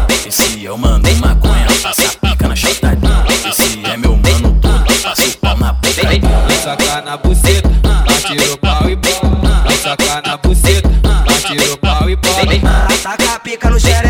boca. Esse é o mano maconha, passa a pica na chota dela. Esse é meu mano, todo, passa o pau na boca. Vai sacar na buceta, bate o pau e bola. Vai sacar na buceta, bate o pau e bola. Pica no xerecão,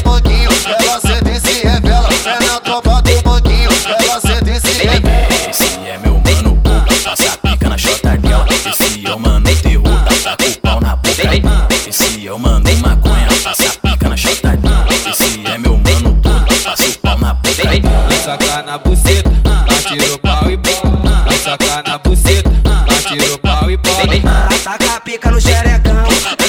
Esse é eu mandei maconha, passei pica na chutadinha. Esse é meu mano todo, passei pau na boca. Vai sacar na buceta, bate no pau e bola. Vai sacar na buceta, bate no pau e bola. Vai sacar pica no xerecão.